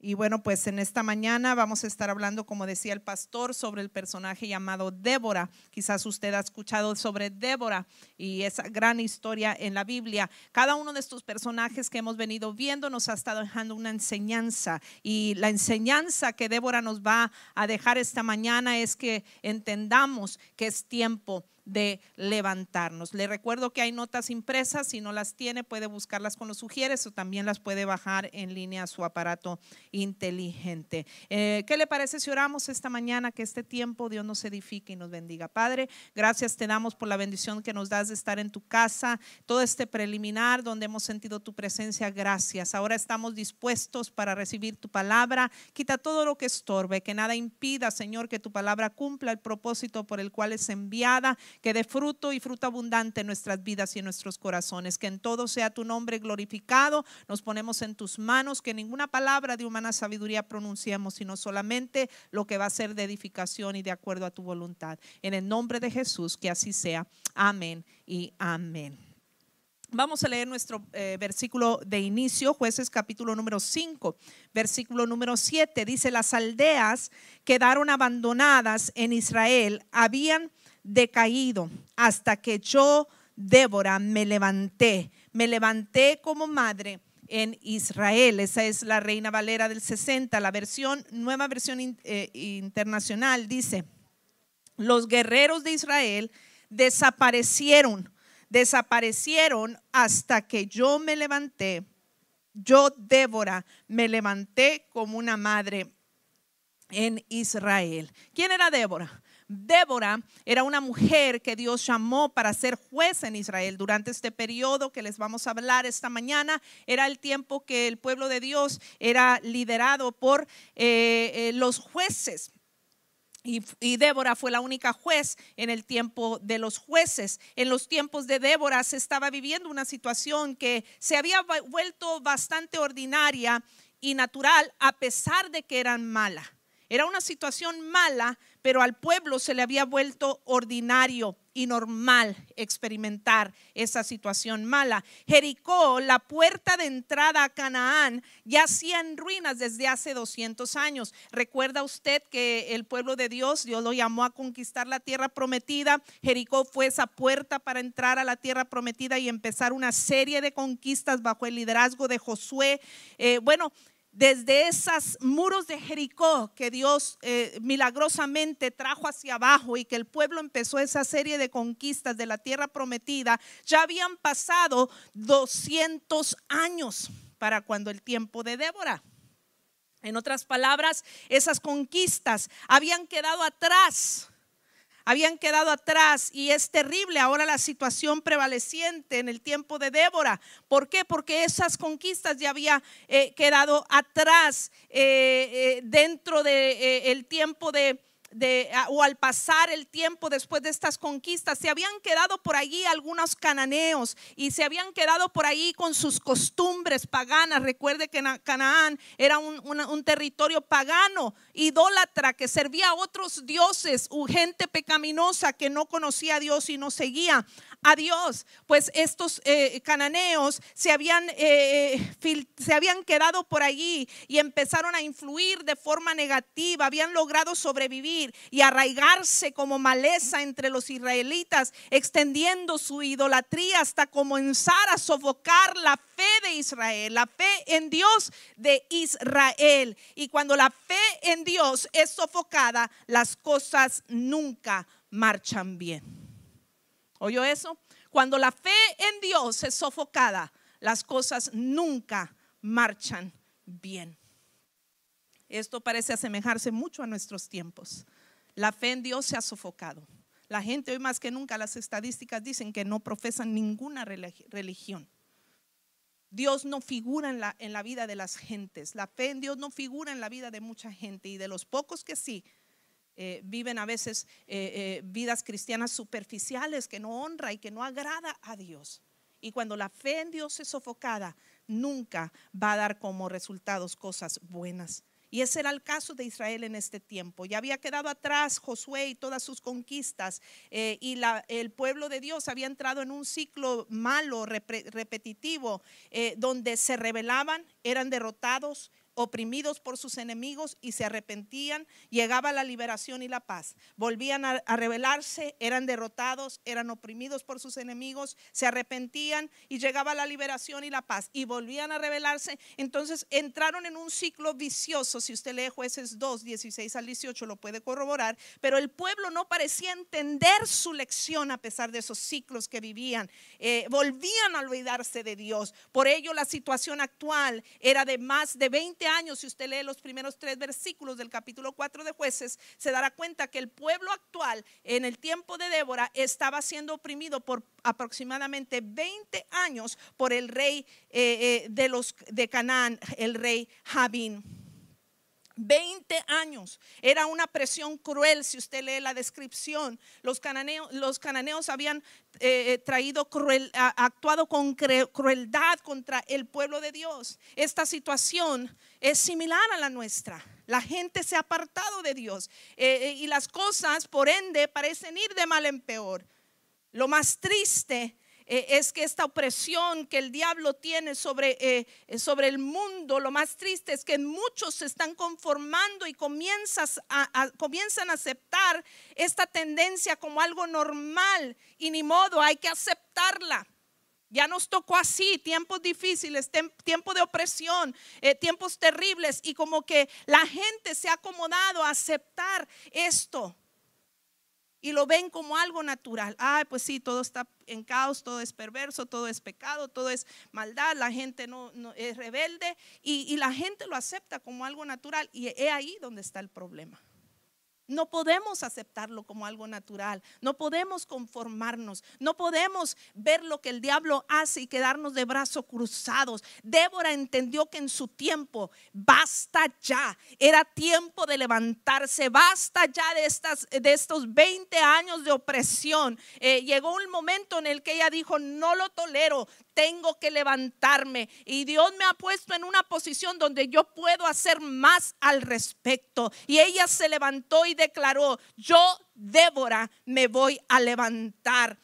Y bueno, pues en esta mañana vamos a estar hablando, como decía el pastor, sobre el personaje llamado Débora. Quizás usted ha escuchado sobre Débora y esa gran historia en la Biblia. Cada uno de estos personajes que hemos venido viendo nos ha estado dejando una enseñanza. Y la enseñanza que Débora nos va a dejar esta mañana es que entendamos que es tiempo de levantarnos. Le recuerdo que hay notas impresas, si no las tiene puede buscarlas con los sugieres o también las puede bajar en línea a su aparato inteligente. Eh, ¿Qué le parece si oramos esta mañana que este tiempo Dios nos edifique y nos bendiga? Padre, gracias te damos por la bendición que nos das de estar en tu casa, todo este preliminar donde hemos sentido tu presencia, gracias. Ahora estamos dispuestos para recibir tu palabra. Quita todo lo que estorbe, que nada impida, Señor, que tu palabra cumpla el propósito por el cual es enviada que dé fruto y fruto abundante en nuestras vidas y en nuestros corazones. Que en todo sea tu nombre glorificado. Nos ponemos en tus manos, que ninguna palabra de humana sabiduría pronunciemos, sino solamente lo que va a ser de edificación y de acuerdo a tu voluntad. En el nombre de Jesús, que así sea. Amén y amén. Vamos a leer nuestro eh, versículo de inicio, jueces capítulo número 5, versículo número 7. Dice, las aldeas quedaron abandonadas en Israel, habían decaído hasta que yo, Débora, me levanté. Me levanté como madre en Israel. Esa es la Reina Valera del 60. La versión, nueva versión eh, internacional dice, los guerreros de Israel desaparecieron, desaparecieron hasta que yo me levanté. Yo, Débora, me levanté como una madre en Israel. ¿Quién era Débora? Débora era una mujer que Dios llamó para ser juez en Israel durante este periodo que les vamos a hablar esta mañana. Era el tiempo que el pueblo de Dios era liderado por eh, eh, los jueces. Y, Débora fue la única juez en el tiempo de los jueces. En los tiempos de Débora se estaba viviendo una situación que se había vuelto bastante ordinaria y natural a pesar de que eran mala. Era una situación mala, pero al pueblo se le había vuelto ordinario y normal experimentar esa situación mala. Jericó, la puerta de entrada a Canaán, yacía en ruinas desde hace 200 años. ¿Recuerda usted que el pueblo de Dios, Dios lo llamó a conquistar la tierra prometida? Jericó fue esa puerta para entrar a la tierra prometida y empezar una serie de conquistas bajo el liderazgo de Josué. Eh, bueno, desde esos muros de Jericó que Dios eh, milagrosamente trajo hacia abajo y que el pueblo empezó esa serie de conquistas de la tierra prometida, ya habían pasado 200 años para cuando el tiempo de Débora. En otras palabras, esas conquistas habían quedado atrás habían quedado atrás y es terrible ahora la situación prevaleciente en el tiempo de Débora. ¿Por qué? Porque esas conquistas ya habían eh, quedado atrás eh, eh, dentro del tiempo de o al pasar el tiempo después de estas conquistas, se habían quedado por allí algunos cananeos y se habían quedado por allí con sus costumbres paganas. Recuerde que Canaán era un, un territorio pagano, idólatra, que servía a otros dioses, gente pecaminosa que no conocía a Dios y no seguía a Dios. Pues estos eh, cananeos se habían, eh, se habían quedado por allí y empezaron a influir de forma negativa, habían logrado sobrevivir y arraigarse como maleza entre los israelitas, extendiendo su idolatría hasta comenzar a sofocar la fe de Israel, la fe en Dios de Israel. Y cuando la fe en Dios es sofocada, las cosas nunca marchan bien. ¿Oyó eso? Cuando la fe en Dios es sofocada, las cosas nunca marchan bien. Esto parece asemejarse mucho a nuestros tiempos. La fe en Dios se ha sofocado. La gente hoy más que nunca, las estadísticas dicen que no profesan ninguna religión. Dios no figura en la, en la vida de las gentes. La fe en Dios no figura en la vida de mucha gente. Y de los pocos que sí, eh, viven a veces eh, eh, vidas cristianas superficiales que no honra y que no agrada a Dios. Y cuando la fe en Dios es sofocada, nunca va a dar como resultados cosas buenas. Y ese era el caso de Israel en este tiempo. Ya había quedado atrás Josué y todas sus conquistas y la, el pueblo de Dios había entrado en un ciclo malo, repetitivo, donde se rebelaban, eran derrotados, oprimidos por sus enemigos y se arrepentían, llegaba la liberación y la paz. Volvían a, rebelarse, eran derrotados, eran oprimidos por sus enemigos, se arrepentían y llegaba la liberación y la paz. Y volvían a rebelarse. Entonces entraron en un ciclo vicioso. Si usted lee jueces 2, 16 al 18, lo puede corroborar. Pero el pueblo no parecía entender su lección a pesar de esos ciclos que vivían. Eh, volvían a olvidarse de Dios. Por ello la situación actual era de más de 20 años. Si usted lee los primeros tres versículos del capítulo 4 de jueces, se dará cuenta que el pueblo actual en el tiempo de Débora estaba siendo oprimido por aproximadamente 20 años por el rey eh, eh, de los de Canaán, el rey Jabín. 20 años. Era una presión cruel, si usted lee la descripción. Los cananeos, los cananeos habían eh, traído cruel, actuado con crueldad contra el pueblo de Dios. Esta situación es similar a la nuestra. La gente se ha apartado de Dios eh, y las cosas, por ende, parecen ir de mal en peor. Lo más triste eh, es que esta opresión que el diablo tiene sobre, eh, sobre el mundo, lo más triste es que muchos se están conformando y comienzas a, comienzan a aceptar esta tendencia como algo normal y ni modo, hay que aceptarla. Ya nos tocó así, tiempos difíciles, tiempo de opresión, eh, tiempos terribles y como que la gente se ha acomodado a aceptar esto y lo ven como algo natural. Ay, pues sí, todo está en caos, todo es perverso, todo es pecado, todo es maldad, la gente no, es rebelde y, y la gente lo acepta como algo natural y es ahí donde está el problema. No podemos aceptarlo como algo natural, no podemos conformarnos, no podemos ver lo que el diablo hace y quedarnos de brazos cruzados. Débora entendió que en su tiempo, basta ya, era tiempo de levantarse, basta ya de, estas, de estos 20 años de opresión. Eh, llegó un momento en el que ella dijo, no lo tolero, tengo que levantarme. Y Dios me ha puesto en una posición donde yo puedo hacer más al respecto. Y ella se levantó y declaró, yo, Débora, me voy a levantar.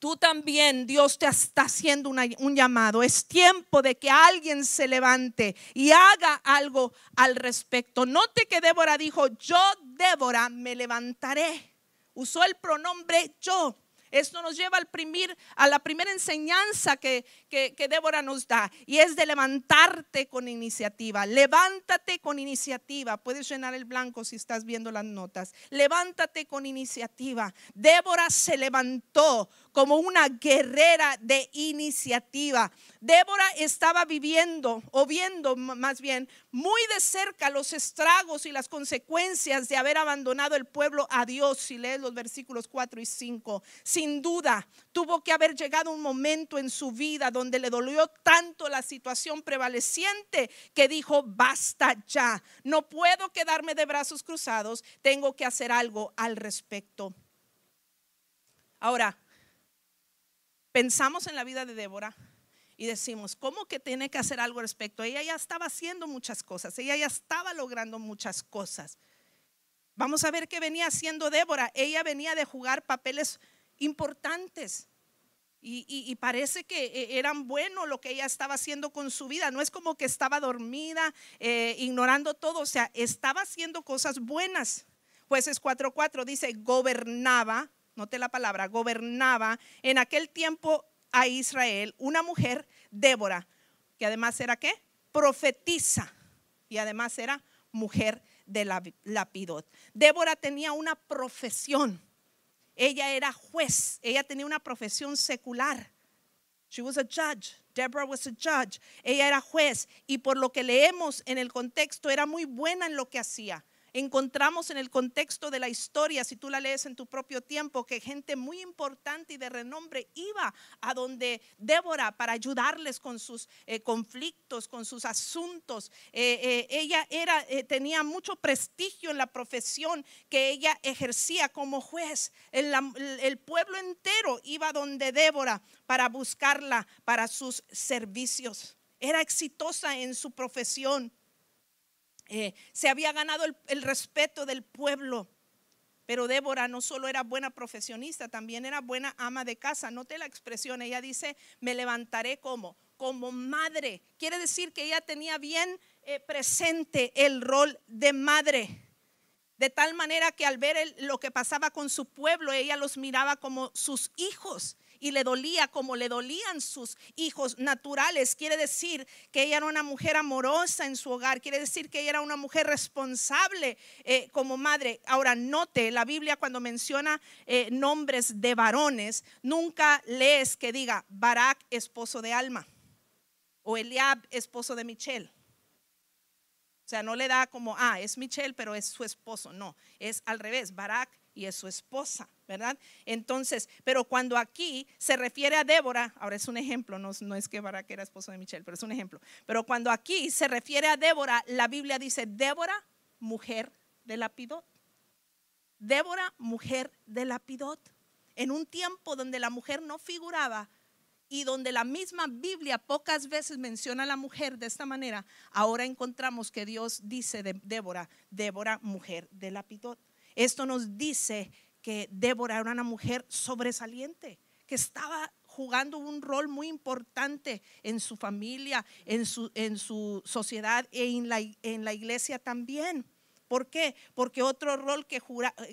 Tú también, Dios te está haciendo un llamado. Es tiempo de que alguien se levante y haga algo al respecto. Note que Débora dijo, yo, Débora, me levantaré. Usó el pronombre yo. Esto nos lleva al primir, a la primera enseñanza que, que, que, Débora nos da y es de levantarte con iniciativa. Levántate con iniciativa. Puedes llenar el blanco si estás viendo las notas. Levántate con iniciativa. Débora se levantó como una guerrera de iniciativa. Débora estaba viviendo o viendo más bien muy de cerca los estragos y las consecuencias de haber abandonado el pueblo a Dios. Si lees los versículos 4 y 5, sin duda tuvo que haber llegado un momento en su vida donde le dolió tanto la situación prevaleciente que dijo, basta ya, no puedo quedarme de brazos cruzados, tengo que hacer algo al respecto. Ahora, pensamos en la vida de Débora y decimos, ¿cómo que tiene que hacer algo al respecto? Ella ya estaba haciendo muchas cosas, ella ya estaba logrando muchas cosas. Vamos a ver qué venía haciendo Débora. Ella venía de jugar papeles importantes. Y, parece que eh, eran buenos lo que ella estaba haciendo con su vida. No es como que estaba dormida, eh, ignorando todo. O sea, estaba haciendo cosas buenas. Jueces 4.4 dice, gobernaba note la palabra, gobernaba en aquel tiempo a Israel una mujer, Débora, que además era qué? Profetiza y además era mujer de la lapidot. Débora tenía una profesión. Ella era juez, ella tenía una profesión secular. She was a judge. Deborah was a judge. Ella era juez y por lo que leemos en el contexto era muy buena en lo que hacía encontramos en el contexto de la historia, si tú la lees en tu propio tiempo, que gente muy importante y de renombre iba a donde Débora para ayudarles con sus eh, conflictos, con sus asuntos. Eh, eh, ella era, tenía mucho prestigio en la profesión que ella ejercía como juez. El, el pueblo entero iba donde Débora para buscarla para sus servicios. Era exitosa en su profesión. Eh, se había ganado el, respeto del pueblo. Pero Débora no solo era buena profesionista, también era buena ama de casa. Note la expresión, ella dice, me levantaré como, como madre. Quiere decir que ella tenía bien eh, presente el rol de madre. De tal manera que al ver lo que pasaba con su pueblo, ella los miraba como sus hijos y le dolía como le dolían sus hijos naturales. Quiere decir que ella era una mujer amorosa en su hogar, quiere decir que ella era una mujer responsable eh, como madre. Ahora, note, la Biblia cuando menciona eh, nombres de varones, nunca lees que diga Barak, esposo de Alma, o Eliab, esposo de Michelle. O sea, no le da como, ah, es Michelle, pero es su esposo. No, es al revés, Barak y es su esposa, ¿verdad? Entonces, pero cuando aquí se refiere a Débora, ahora es un ejemplo, no, no es que Barak era esposo de Michelle, pero es un ejemplo. Pero cuando aquí se refiere a Débora, la Biblia dice, Débora, mujer de Lapidot. Débora, mujer de Lapidot. En un tiempo donde la mujer no figuraba y donde la misma Biblia pocas veces menciona a la mujer de esta manera, ahora encontramos que Dios dice de Débora, Débora, mujer de Lapidot. Esto nos dice que Débora era una mujer sobresaliente, que estaba jugando un rol muy importante en su familia, en su, en su sociedad e en la, en la iglesia también. ¿Por qué? Porque otro rol que,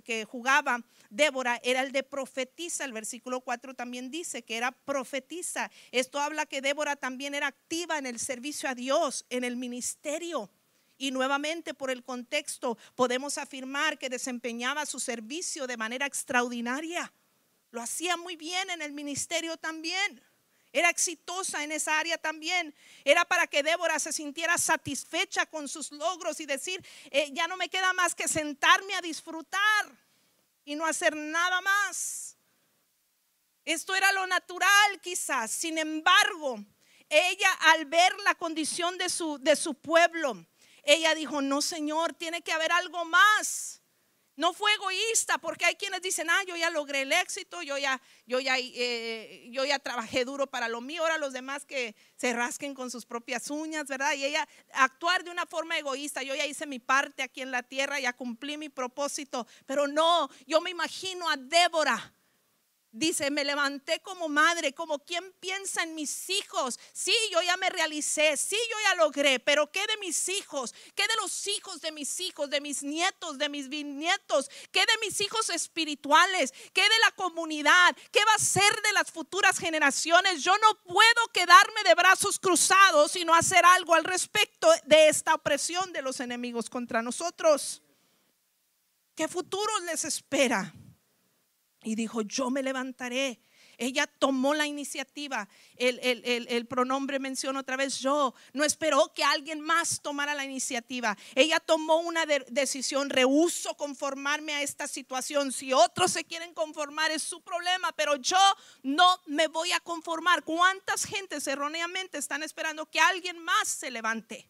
que, jugaba Débora era el de profetisa. El versículo 4 también dice que era profetisa. Esto habla que Débora también era activa en el servicio a Dios, en el ministerio. Y nuevamente por el contexto podemos afirmar que desempeñaba su servicio de manera extraordinaria. Lo hacía muy bien en el ministerio también. Era exitosa en esa área también. Era para que Débora se sintiera satisfecha con sus logros y decir, eh, ya no me queda más que sentarme a disfrutar y no hacer nada más. Esto era lo natural quizás. Sin embargo, ella al ver la condición de su, de su pueblo, ella dijo, no Señor, tiene que haber algo más. No fue egoísta, porque hay quienes dicen, ah, yo ya logré el éxito, yo ya, yo ya, eh, yo ya trabajé duro para lo mío, ahora los demás que se rasquen con sus propias uñas, ¿verdad? Y ella actuar de una forma egoísta, yo ya hice mi parte aquí en la tierra, ya cumplí mi propósito, pero no, yo me imagino a Débora Dice, me levanté como madre, como quien piensa en mis hijos. Sí, yo ya me realicé, sí, yo ya logré, pero ¿qué de mis hijos? ¿Qué de los hijos de mis hijos, de mis nietos, de mis bisnietos? ¿Qué de mis hijos espirituales? ¿Qué de la comunidad? ¿Qué va a ser de las futuras generaciones? Yo no puedo quedarme de brazos cruzados y no hacer algo al respecto de esta opresión de los enemigos contra nosotros. ¿Qué futuro les espera? Y dijo, yo me levantaré. Ella tomó la iniciativa. El, pronombre menciona otra vez yo. No esperó que alguien más tomara la iniciativa. Ella tomó una decisión. Rehuso conformarme a esta situación. Si otros se quieren conformar es su problema, pero yo no me voy a conformar. ¿Cuántas gentes erróneamente están esperando que alguien más se levante?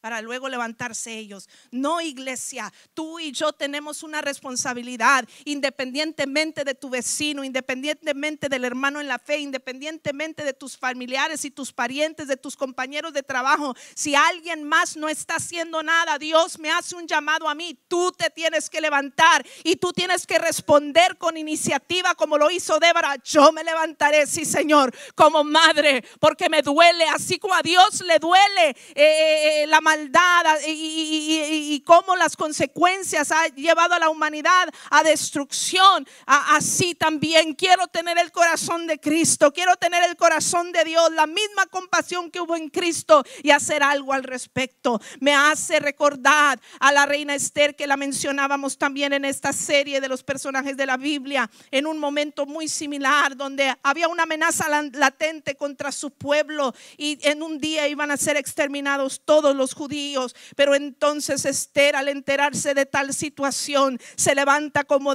Para luego levantarse ellos. No, iglesia, tú y yo tenemos una responsabilidad, independientemente de tu vecino, independientemente del hermano en la fe, independientemente de tus familiares y tus parientes, de tus compañeros de trabajo. Si alguien más no está haciendo nada, Dios me hace un llamado a mí. Tú te tienes que levantar y tú tienes que responder con iniciativa como lo hizo Débora. Yo me levantaré, sí, Señor, como madre, porque me duele, así como a Dios le duele eh, eh, eh, la maldad y, cómo las consecuencias ha llevado a la humanidad a destrucción. así también quiero tener el corazón de Cristo, quiero tener el corazón de Dios, la misma compasión que hubo en Cristo y hacer algo al respecto. Me hace recordar a la reina Esther que la mencionábamos también en esta serie de los personajes de la Biblia, en un momento muy similar donde había una amenaza latente contra su pueblo y en un día iban a ser exterminados todos los judíos. Pero entonces Esther, al enterarse de tal situación, se levanta como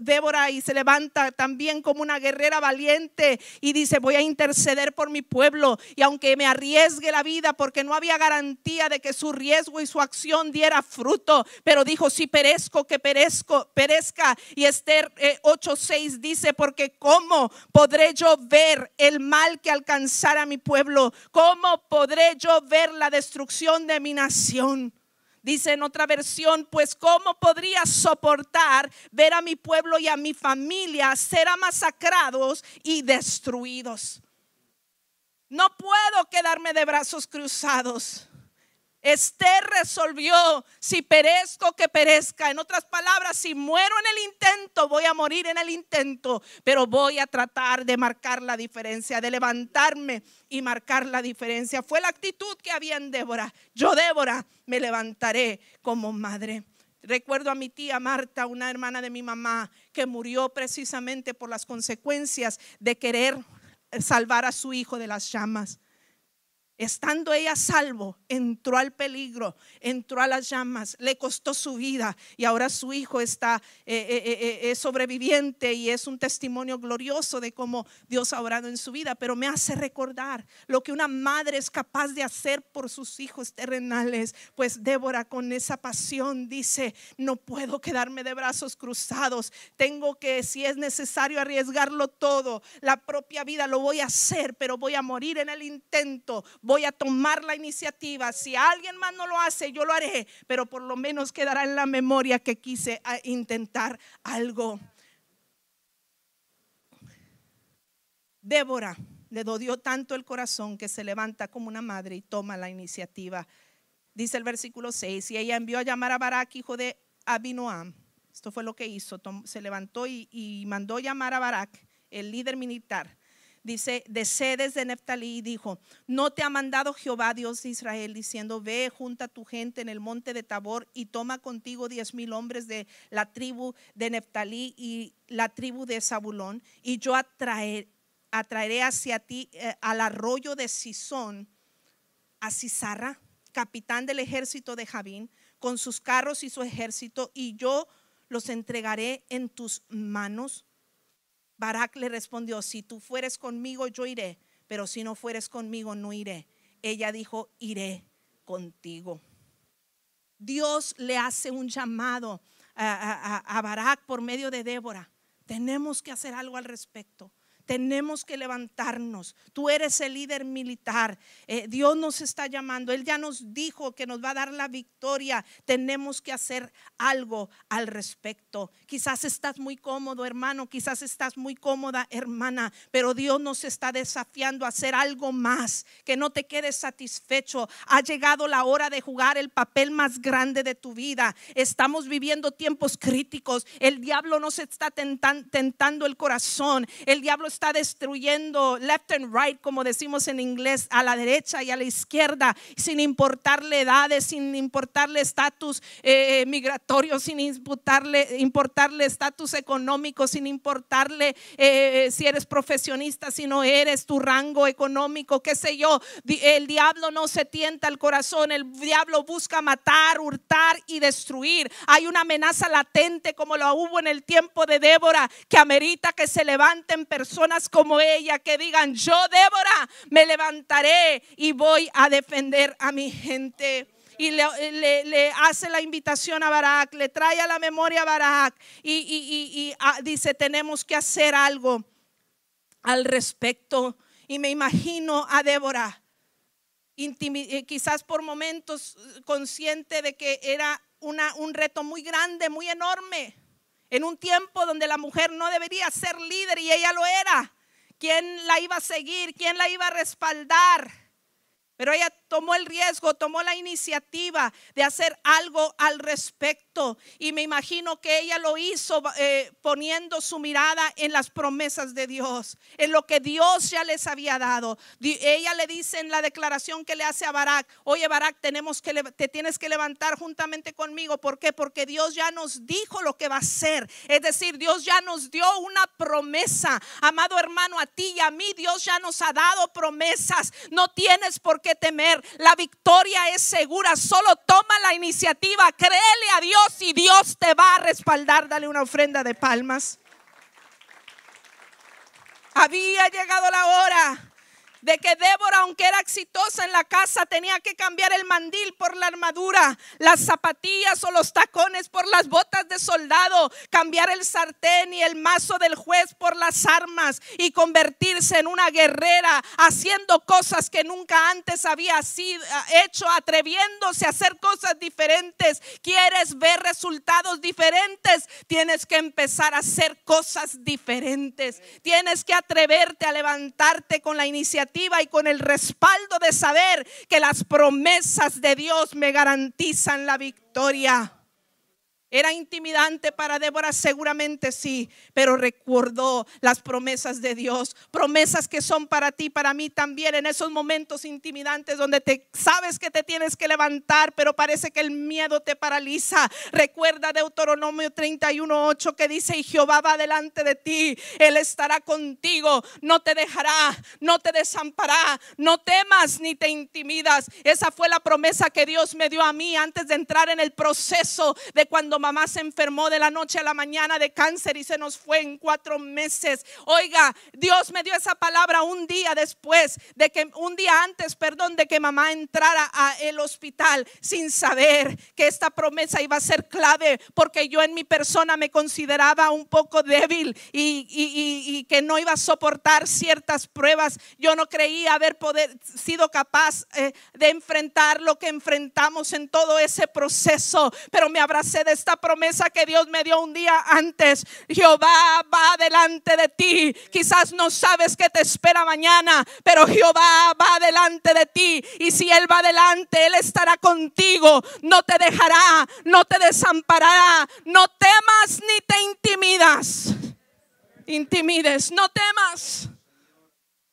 Débora y se levanta también como una guerrera valiente y dice, voy a interceder por mi pueblo. Y aunque me arriesgue la vida, porque no había garantía de que su riesgo y su acción diera fruto, pero dijo, si perezco, que perezco, perezca. Y Esther 8:6 eh, dice, porque ¿cómo podré yo ver el mal que alcanzara mi pueblo? ¿Cómo podré yo ver la destrucción nación. Dice en otra versión, pues ¿cómo podría soportar ver a mi pueblo y a mi familia ser masacrados y destruidos? No puedo quedarme de brazos cruzados. Esther resolvió, si perezco, que perezca. En otras palabras, si muero en el intento, voy a morir en el intento, pero voy a tratar de marcar la diferencia, de levantarme y marcar la diferencia. Fue la actitud que había en Débora. Yo, Débora, me levantaré como madre. Recuerdo a mi tía Marta, una hermana de mi mamá, que murió precisamente por las consecuencias de querer salvar a su hijo de las llamas. Estando ella salvo, entró al peligro, entró a las llamas, le costó su vida y ahora su hijo está eh, eh, eh, sobreviviente y es un testimonio glorioso de cómo Dios ha orado en su vida. Pero me hace recordar lo que una madre es capaz de hacer por sus hijos terrenales. Pues Débora con esa pasión dice, no puedo quedarme de brazos cruzados, tengo que, si es necesario, arriesgarlo todo, la propia vida lo voy a hacer, pero voy a morir en el intento voy a tomar la iniciativa. Si alguien más no lo hace, yo lo haré, pero por lo menos quedará en la memoria que quise intentar algo. Débora le dolió tanto el corazón que se levanta como una madre y toma la iniciativa. Dice el versículo 6, y ella envió a llamar a Barak, hijo de Abinoam. Esto fue lo que hizo. Se levantó y, y mandó llamar a Barak, el líder militar dice, de sedes de Neftalí, y dijo, no te ha mandado Jehová Dios de Israel, diciendo, ve, junta tu gente en el monte de Tabor y toma contigo diez mil hombres de la tribu de Neftalí y la tribu de Zabulón, y yo atraer, atraeré hacia ti eh, al arroyo de Sison, a Cisarra, capitán del ejército de Javín, con sus carros y su ejército, y yo los entregaré en tus manos Barak le respondió, si tú fueres conmigo, yo iré, pero si no fueres conmigo, no iré. Ella dijo, iré contigo. Dios le hace un llamado a, a, Barak por medio de Débora. Tenemos que hacer algo al respecto. Tenemos que levantarnos. Tú eres el líder militar. Eh, Dios nos está llamando. Él ya nos dijo que nos va a dar la victoria. Tenemos que hacer algo al respecto. Quizás estás muy cómodo, hermano. Quizás estás muy cómoda, hermana. Pero Dios nos está desafiando a hacer algo más. Que no te quedes satisfecho. Ha llegado la hora de jugar el papel más grande de tu vida. Estamos viviendo tiempos críticos. El diablo nos está tentando el corazón. El diablo está destruyendo left and right, como decimos en inglés, a la derecha y a la izquierda, sin importarle edades, sin importarle estatus eh, migratorio, sin importarle importarle estatus económico, sin importarle eh, si eres profesionista, si no eres tu rango económico, qué sé yo. El diablo no se tienta al corazón, el diablo busca matar, hurtar y destruir. Hay una amenaza latente como lo hubo en el tiempo de Débora que amerita que se levanten personas como ella que digan, yo Débora me levantaré y voy a defender a mi gente y le, hace la invitación a Barak, le trae a la memoria a Barak y, ah, dice, tenemos que hacer algo al respecto. Y me imagino a Débora, eh, quizás por momentos eh, consciente de que era una, un reto muy grande, muy enorme en un tiempo donde la mujer no debería ser líder y ella lo era. ¿Quién la iba a seguir? ¿Quién la iba a respaldar? Pero ella tomó el riesgo, tomó la iniciativa de hacer algo al respecto. Y me imagino que ella lo hizo eh, poniendo su mirada en las promesas de Dios, en lo que Dios ya les había dado. Ella le dice en la declaración que le hace a Barak, oye Barak, tenemos que, te tienes que levantar juntamente conmigo. ¿Por qué? Porque Dios ya nos dijo lo que va a hacer. Es decir, Dios ya nos dio una promesa. Amado hermano, a ti y a mí Dios ya nos ha dado promesas. No tienes por qué temer. La victoria es segura. Solo toma la iniciativa, créele a Dios y Dios te va a respaldar. Dale una ofrenda de palmas. Había llegado la hora de que Débora, aunque era exitosa en la casa, tenía que cambiar el mandil por la armadura, las zapatillas o los tacones por las botas de soldado, cambiar el sartén y el mazo del juez por las armas y convertirse en una guerrera, haciendo cosas que nunca antes había sido, hecho, atreviéndose a hacer cosas diferentes. ¿Quieres ver resultados diferentes? Tienes que empezar a hacer cosas diferentes. Tienes que atreverte a levantarte con la iniciativa y con el respaldo de saber que las promesas de Dios me garantizan la victoria. ¿Era intimidante para Débora? Seguramente sí, pero recordó las promesas de Dios, promesas que son para ti, para mí también, en esos momentos intimidantes donde te sabes que te tienes que levantar, pero parece que el miedo te paraliza. Recuerda Deuteronomio 31:8 que dice, "Y Jehová va delante de ti, él estará contigo, no te dejará, no te desamparará, no temas ni te intimidas." Esa fue la promesa que Dios me dio a mí antes de entrar en el proceso de cuando mamá se enfermó de la noche a la mañana de cáncer y se nos fue en cuatro meses. Oiga, Dios me dio esa palabra un día después de que, un día antes, perdón, de que mamá entrara a el hospital sin saber que esta promesa iba a ser clave porque yo en mi persona me consideraba un poco débil y, y que no iba a soportar ciertas pruebas. Yo no creía haber sido capaz eh, de enfrentar lo que enfrentamos en todo ese proceso, pero me abracé de esta promesa que Dios me dio un día antes. Jehová va delante de ti. Quizás no sabes que te espera mañana, pero Jehová va delante de ti. Y si Él va delante, Él estará contigo. No te dejará, no te desamparará. No temas ni te intimidas. Intimides, no temas.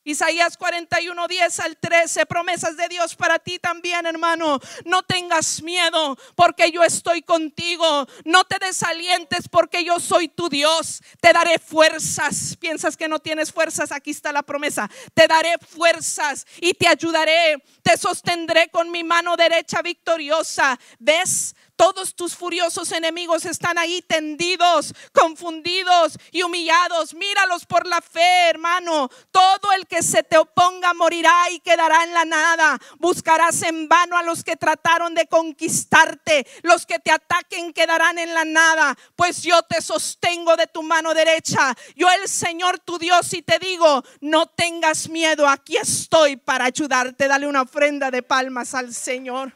Isaías 41, 10 al 13, promesas de Dios para ti también, hermano. No tengas miedo porque yo estoy contigo. No te desalientes porque yo soy tu Dios. Te daré fuerzas. Piensas que no tienes fuerzas, aquí está la promesa. Te daré fuerzas y te ayudaré. Te sostendré con mi mano derecha victoriosa. ¿Ves? Todos tus furiosos enemigos están ahí tendidos, confundidos y humillados. Míralos por la fe, hermano. Todo el que se te oponga morirá y quedará en la nada. Buscarás en vano a los que trataron de conquistarte. Los que te ataquen quedarán en la nada, pues yo te sostengo de tu mano derecha. Yo el Señor tu Dios y te digo, no tengas miedo, aquí estoy para ayudarte. Dale una ofrenda de palmas al Señor.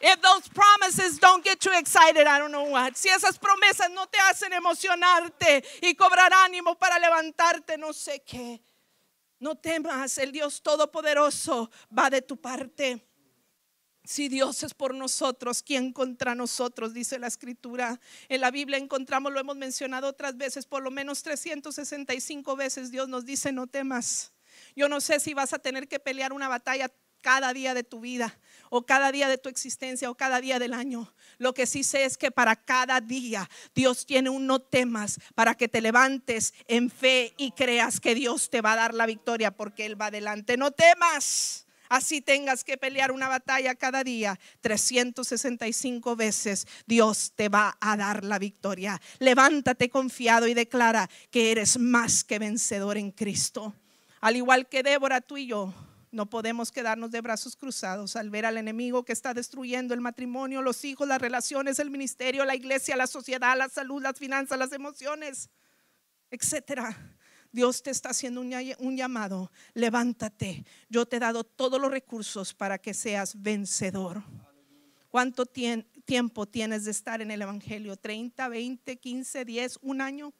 If those promises don't get you excited, I don't know what. Si esas promesas no te hacen emocionarte y cobrar ánimo para levantarte, no sé qué. No temas, el Dios Todopoderoso va de tu parte. Si Dios es por nosotros, ¿quién contra nosotros? Dice la escritura. En la Biblia encontramos, lo hemos mencionado otras veces, por lo menos 365 veces Dios nos dice, no temas. Yo no sé si vas a tener que pelear una batalla cada día de tu vida o cada día de tu existencia o cada día del año. Lo que sí sé es que para cada día Dios tiene un no temas para que te levantes en fe y creas que Dios te va a dar la victoria porque Él va adelante. No temas. Así tengas que pelear una batalla cada día, 365 veces, Dios te va a dar la victoria. Levántate confiado y declara que eres más que vencedor en Cristo. Al igual que Débora, tú y yo no podemos quedarnos de brazos cruzados al ver al enemigo que está destruyendo el matrimonio, los hijos, las relaciones, el ministerio, la iglesia, la sociedad, la salud, las finanzas, las emociones, etcétera. Dios te está haciendo un llamado. Levántate. Yo te he dado todos los recursos para que seas vencedor. ¿Cuánto tiempo tienes de estar en el Evangelio? ¿30, 20, 15, 10, un año?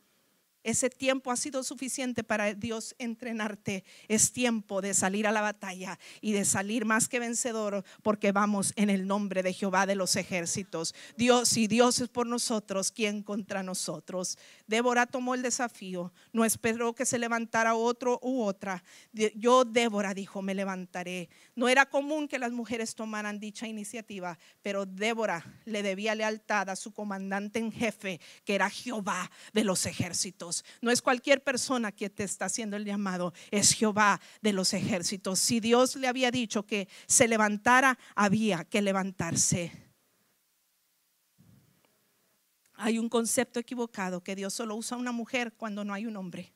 Ese tiempo ha sido suficiente para Dios entrenarte. Es tiempo de salir a la batalla y de salir más que vencedor porque vamos en el nombre de Jehová de los ejércitos. Dios, si Dios es por nosotros, ¿quién contra nosotros? Débora tomó el desafío, no esperó que se levantara otro u otra. Yo, Débora, dijo, me levantaré. No era común que las mujeres tomaran dicha iniciativa, pero Débora le debía lealtad a su comandante en jefe, que era Jehová de los ejércitos. No es cualquier persona que te está haciendo el llamado, es Jehová de los ejércitos. Si Dios le había dicho que se levantara, había que levantarse. Hay un concepto equivocado que Dios solo usa a una mujer cuando no hay un hombre.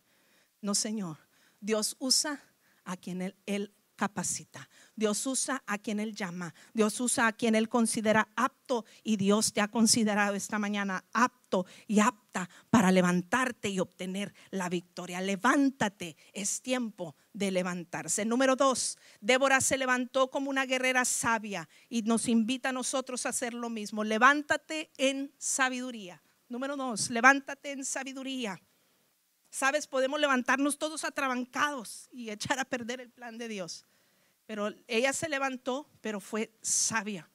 No, Señor. Dios usa a quien Él, capacita. Dios usa a quien Él llama. Dios usa a quien Él considera apto. Y Dios te ha considerado esta mañana apto y apta para levantarte y obtener la victoria. Levántate. Es tiempo de levantarse. Número dos, Débora se levantó como una guerrera sabia y nos invita a nosotros a hacer lo mismo. Levántate en sabiduría. Número dos, levántate en sabiduría. Sabes, podemos levantarnos todos atrabancados y echar a perder el plan de Dios. Pero ella se levantó, pero fue sabia.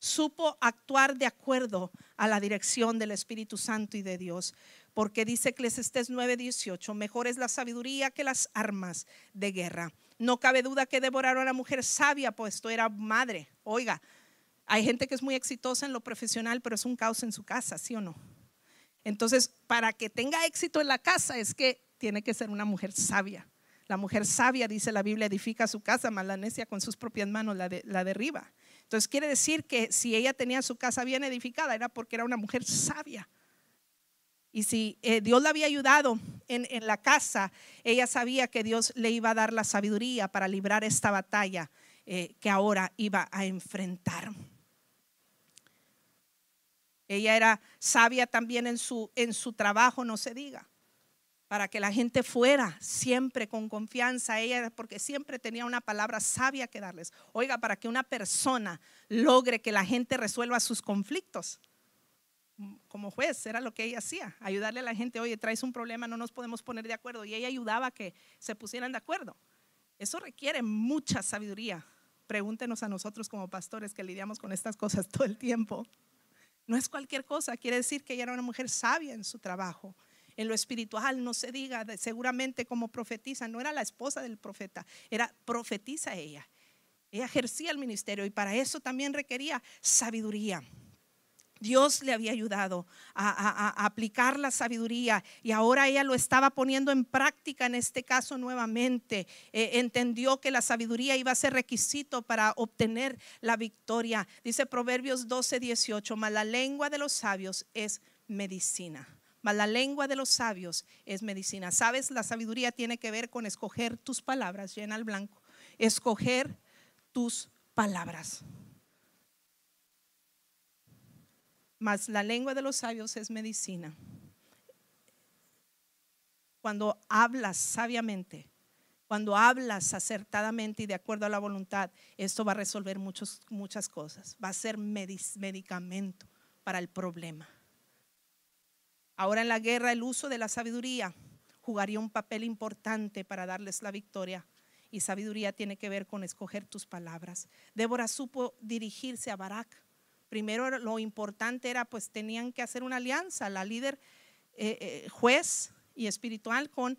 Supo actuar de acuerdo a la dirección del Espíritu Santo y de Dios. Porque dice Eclesiastés 9:18, mejor es la sabiduría que las armas de guerra. No cabe duda que devoraron a una mujer sabia, puesto era madre. Oiga, hay gente que es muy exitosa en lo profesional, pero es un caos en su casa, ¿sí o no? Entonces, para que tenga éxito en la casa es que tiene que ser una mujer sabia. La mujer sabia, dice la Biblia, edifica su casa, mas la necia con sus propias manos la, derriba. Entonces quiere decir que si ella tenía su casa bien edificada era porque era una mujer sabia. Y si eh, Dios la había ayudado en, la casa, ella sabía que Dios le iba a dar la sabiduría para librar esta batalla eh, que ahora iba a enfrentar. Ella era sabia también en su trabajo, no se diga para que la gente fuera siempre con confianza a ella, porque siempre tenía una palabra sabia que darles. Oiga, para que una persona logre que la gente resuelva sus conflictos. Como juez, era lo que ella hacía, ayudarle a la gente, oye, traes un problema, no nos podemos poner de acuerdo. Y ella ayudaba a que se pusieran de acuerdo. Eso requiere mucha sabiduría. Pregúntenos a nosotros como pastores que lidiamos con estas cosas todo el tiempo. No es cualquier cosa, quiere decir que ella era una mujer sabia en su trabajo en lo espiritual, no se diga, seguramente como profetiza, no era la esposa del profeta, era profetiza ella. Ella ejercía el ministerio y para eso también requería sabiduría. Dios le había ayudado a, aplicar la sabiduría y ahora ella lo estaba poniendo en práctica en este caso nuevamente. Eh, entendió que la sabiduría iba a ser requisito para obtener la victoria. Dice Proverbios 12, 18, mas la lengua de los sabios es medicina mas la lengua de los sabios es medicina. ¿Sabes? La sabiduría tiene que ver con escoger tus palabras, llena el blanco. Escoger tus palabras. Mas la lengua de los sabios es medicina. Cuando hablas sabiamente, cuando hablas acertadamente y de acuerdo a la voluntad, esto va a resolver muchas cosas. Va a ser medicamento para el problema. Ahora en la guerra el uso de la sabiduría jugaría un papel importante para darles la victoria. Y sabiduría tiene que ver con escoger tus palabras. Débora supo dirigirse a Barak. Primero lo importante era pues tenían que hacer una alianza, la líder eh, eh, juez y espiritual con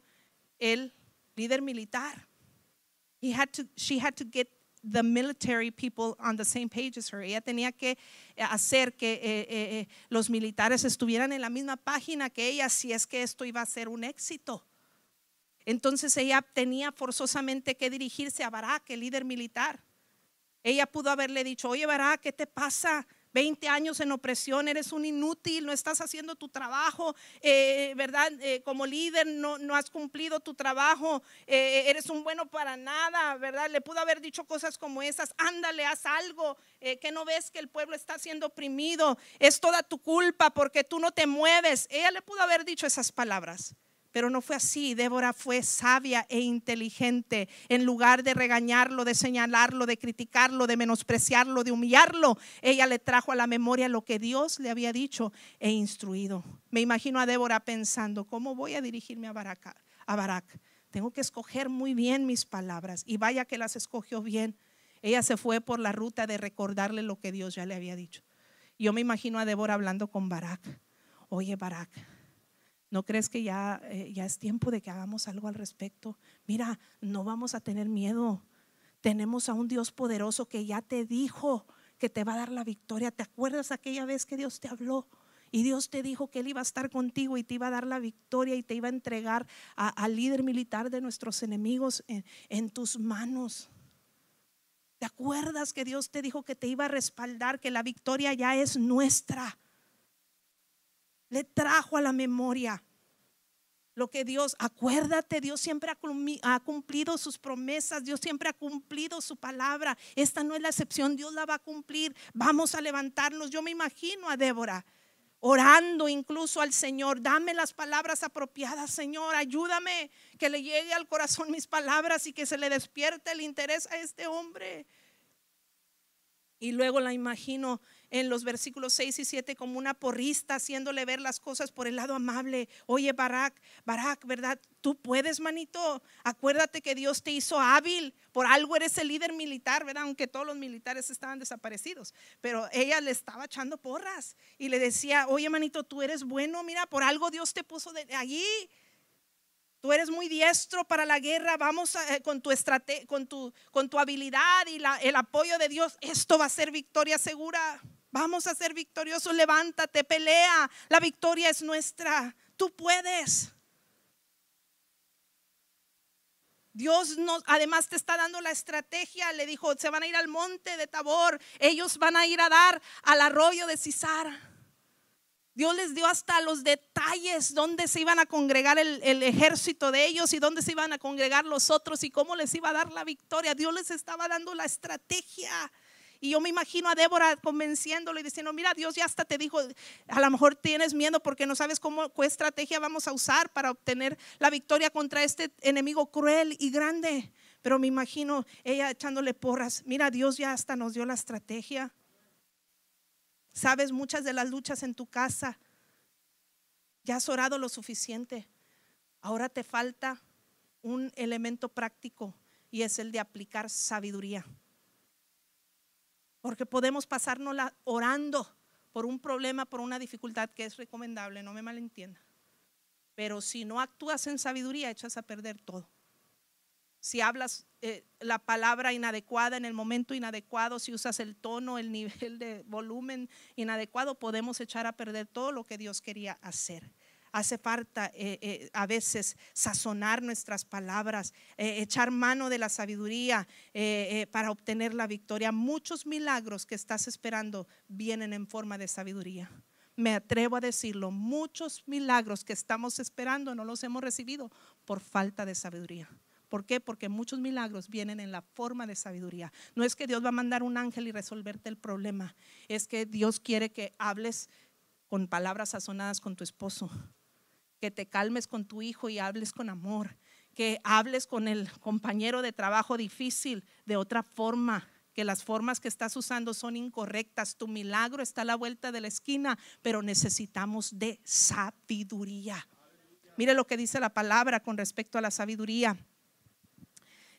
el líder militar. He had to, she had to get the military people on the same page as her. Ella tenía que eh, hacer que eh, eh, los militares estuvieran en la misma página que ella si es que esto iba a ser un éxito. Entonces ella tenía forzosamente que dirigirse a Barak, el líder militar. Ella pudo haberle dicho, oye Barak, ¿qué te pasa? 20 años en opresión, eres un inútil, no estás haciendo tu trabajo, eh, ¿verdad? Eh, como líder no, has cumplido tu trabajo, eh, eres un bueno para nada, ¿verdad? Le pudo haber dicho cosas como esas, ándale, haz algo, que no ves que el pueblo está siendo oprimido, es toda tu culpa porque tú no te mueves. Ella le pudo haber dicho esas palabras. Pero no fue así. Débora fue sabia e inteligente. En lugar de regañarlo, de señalarlo, de criticarlo, de menospreciarlo, de humillarlo, ella le trajo a la memoria lo que Dios le había dicho e instruido. Me imagino a Débora pensando, ¿cómo voy a dirigirme a Barak? A Barak? Tengo que escoger muy bien mis palabras. Y vaya que las escogió bien. Ella se fue por la ruta de recordarle lo que Dios ya le había dicho. Yo me imagino a Débora hablando con Barak. Oye, Barak, ¿No crees que ya, eh, ya es tiempo de que hagamos algo al respecto? Mira, no vamos a tener miedo. Tenemos a un Dios poderoso que ya te dijo que te va a dar la victoria. ¿Te acuerdas aquella vez que Dios te habló? Y Dios te dijo que Él iba a estar contigo y te iba a dar la victoria y te iba a entregar al líder militar de nuestros enemigos en, en tus manos. ¿Te acuerdas que Dios te dijo que te iba a respaldar, que la victoria ya es nuestra? Le trajo a la memoria lo que Dios, acuérdate, Dios siempre ha cumplido sus promesas, Dios siempre ha cumplido su palabra. Esta no es la excepción, Dios la va a cumplir. Vamos a levantarnos. Yo me imagino a Débora orando incluso al Señor, dame las palabras apropiadas, Señor, ayúdame que le llegue al corazón mis palabras y que se le despierte el interés a este hombre. Y luego la imagino en los versículos 6 y 7 como una porrista, haciéndole ver las cosas por el lado amable. Oye, Barak, Barak, ¿verdad? Tú puedes, manito. Acuérdate que Dios te hizo hábil. Por algo eres el líder militar, ¿verdad? Aunque todos los militares estaban desaparecidos. Pero ella le estaba echando porras y le decía, oye, manito, tú eres bueno. Mira, por algo Dios te puso de allí. Tú eres muy diestro para la guerra. Vamos eh, con, tu con, tu, con tu habilidad y el apoyo de Dios. Esto va a ser victoria segura. Vamos a ser victoriosos. Levántate, pelea. La victoria es nuestra. Tú puedes. Dios además te está dando la estrategia. Le dijo, se van a ir al monte de Tabor. Ellos van a ir a dar al arroyo de Cisar. Dios les dio hasta los detalles dónde se iban a congregar el, ejército de ellos y dónde se iban a congregar los otros y cómo les iba a dar la victoria. Dios les estaba dando la estrategia. Y yo me imagino a Débora convenciéndolo y diciendo, mira, Dios ya hasta te dijo, a lo mejor tienes miedo porque no sabes cómo, qué estrategia vamos a usar para obtener la victoria contra este enemigo cruel y grande. Pero me imagino ella echándole porras, mira, Dios ya hasta nos dio la estrategia. Sabes muchas de las luchas en tu casa. Ya has orado lo suficiente. Ahora te falta un elemento práctico y es el de aplicar sabiduría. Porque podemos pasarnos orando por un problema, por una dificultad que es recomendable, no me malentienda. Pero si no actúas en sabiduría, echas a perder todo si hablas eh, la palabra inadecuada en el momento inadecuado, si usas el tono, el nivel de volumen inadecuado, podemos echar a perder todo lo que Dios quería hacer. Hace falta eh, eh, a veces sazonar nuestras palabras, echar mano de la sabiduría para obtener la victoria. Muchos milagros que estás esperando vienen en forma de sabiduría. Me atrevo a decirlo, muchos milagros que estamos esperando no los hemos recibido por falta de sabiduría. ¿Por qué? Porque muchos milagros vienen en la forma de sabiduría. No es que Dios va a mandar un ángel y resolverte el problema. Es que Dios quiere que hables con palabras sazonadas con tu esposo. Que te calmes con tu hijo y hables con amor. Que hables con el compañero de trabajo difícil de otra forma que las formas que estás usando son incorrectas. Tu milagro está a la vuelta de la esquina, pero necesitamos de sabiduría. Mire lo que dice la palabra con respecto a la sabiduría.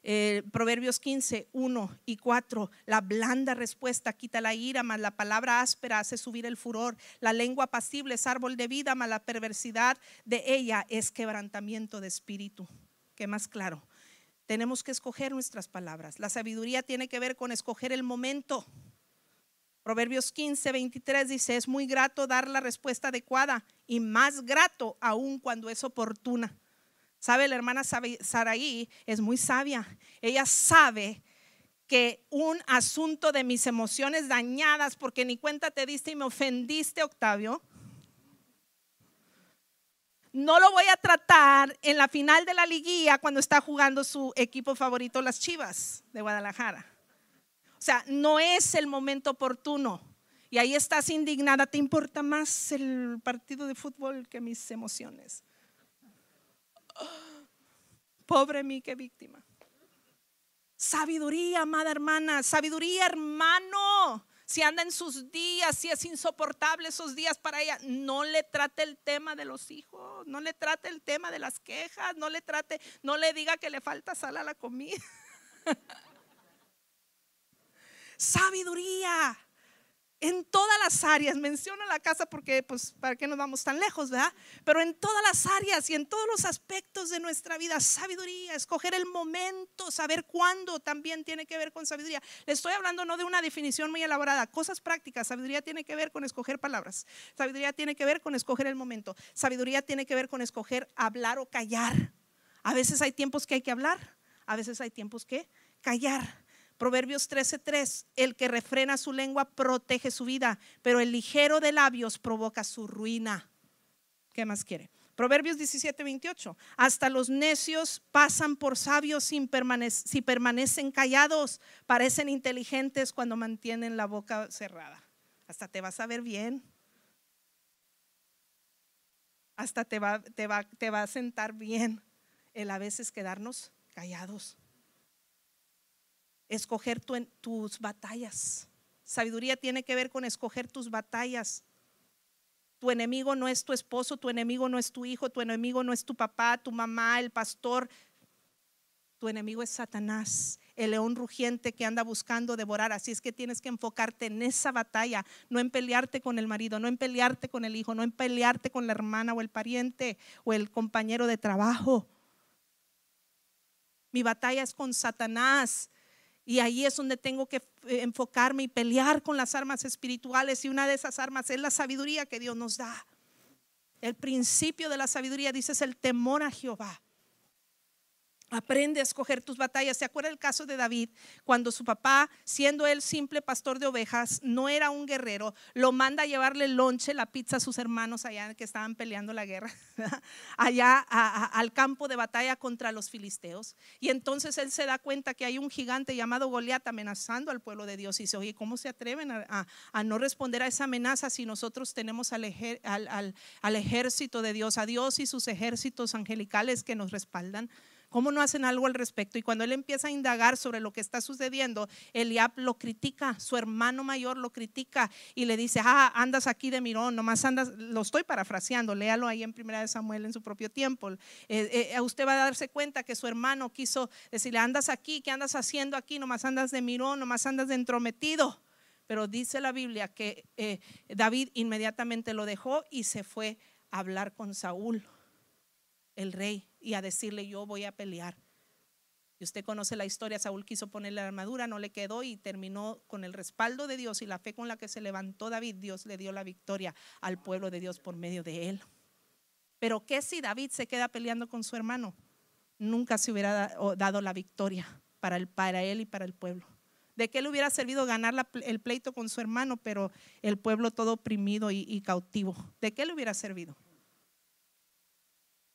Eh, Proverbios 15, 1 y 4, la blanda respuesta quita la ira, mas la palabra áspera hace subir el furor. La lengua pasible es árbol de vida, mas la perversidad de ella es quebrantamiento de espíritu. ¿Qué más claro? Tenemos que escoger nuestras palabras. La sabiduría tiene que ver con escoger el momento. Proverbios 15, 23 dice, es muy grato dar la respuesta adecuada y más grato aún cuando es oportuna. Sabe, la hermana Saraí es muy sabia. Ella sabe que un asunto de mis emociones dañadas, porque ni cuenta te diste y me ofendiste, Octavio, no lo voy a tratar en la final de la liguilla cuando está jugando su equipo favorito, las Chivas de Guadalajara. O sea, no es el momento oportuno. Y ahí estás indignada, ¿te importa más el partido de fútbol que mis emociones? Pobre mí, qué víctima. Sabiduría, amada hermana, sabiduría, hermano. Si anda en sus días, si es insoportable esos días para ella, no le trate el tema de los hijos, no le trate el tema de las quejas, no le trate, no le diga que le falta sal a la comida. Sabiduría en todas las áreas, menciono la casa porque, pues, ¿para qué nos vamos tan lejos, verdad? Pero en todas las áreas y en todos los aspectos de nuestra vida, sabiduría, escoger el momento, saber cuándo también tiene que ver con sabiduría. Le estoy hablando no de una definición muy elaborada, cosas prácticas. Sabiduría tiene que ver con escoger palabras. Sabiduría tiene que ver con escoger el momento. Sabiduría tiene que ver con escoger hablar o callar. A veces hay tiempos que hay que hablar, a veces hay tiempos que callar. Proverbios 13:3, el que refrena su lengua protege su vida, pero el ligero de labios provoca su ruina. ¿Qué más quiere? Proverbios 17:28, hasta los necios pasan por sabios si permanecen callados, parecen inteligentes cuando mantienen la boca cerrada. Hasta te vas a ver bien. Hasta te va, te va, te va a sentar bien el a veces quedarnos callados escoger tus batallas. Sabiduría tiene que ver con escoger tus batallas. Tu enemigo no es tu esposo, tu enemigo no es tu hijo, tu enemigo no es tu papá, tu mamá, el pastor. Tu enemigo es Satanás, el león rugiente que anda buscando devorar. Así es que tienes que enfocarte en esa batalla, no en pelearte con el marido, no en pelearte con el hijo, no en pelearte con la hermana o el pariente o el compañero de trabajo. Mi batalla es con Satanás. Y ahí es donde tengo que eh, enfocarme y pelear con las armas espirituales. Y una de esas armas es la sabiduría que Dios nos da. El principio de la sabiduría, dice, es el temor a Jehová. Aprende a escoger tus batallas. ¿Se acuerda el caso de David? Cuando su papá, siendo él simple pastor de ovejas, no era un guerrero, lo manda a llevarle lonche, la pizza a sus hermanos allá que estaban peleando la guerra, allá al campo de batalla contra los filisteos. Y entonces él se da cuenta que hay un gigante llamado Goliat amenazando al pueblo de Dios. Y dice, oye, ¿cómo se atreven a, no responder a esa amenaza si nosotros tenemos al, al ejército de Dios, a Dios y sus ejércitos angelicales que nos respaldan? ¿Cómo no hacen algo al respecto? Y cuando él empieza a indagar sobre lo que está sucediendo, Eliab lo critica, su hermano mayor lo critica y le dice, ah, andas aquí de mirón, nomás andas, lo estoy parafraseando, léalo ahí en Primera de Samuel en su propio tiempo. Eh, eh, usted va a darse cuenta que su hermano quiso decirle, andas aquí, ¿qué andas haciendo aquí? Nomás andas de mirón, nomás andas de entrometido. Pero dice la Biblia que eh, David inmediatamente lo dejó y se fue a hablar con Saúl, el rey y a decirle yo voy a pelear. Y usted conoce la historia, Saúl quiso ponerle la armadura, no le quedó y terminó con el respaldo de Dios y la fe con la que se levantó David, Dios le dio la victoria al pueblo de Dios por medio de él. Pero ¿qué si David se queda peleando con su hermano? Nunca se hubiera dado la victoria para, él y para el pueblo. ¿De qué le hubiera servido ganar el pleito con su hermano, pero el pueblo todo oprimido y, y cautivo? ¿De qué le hubiera servido?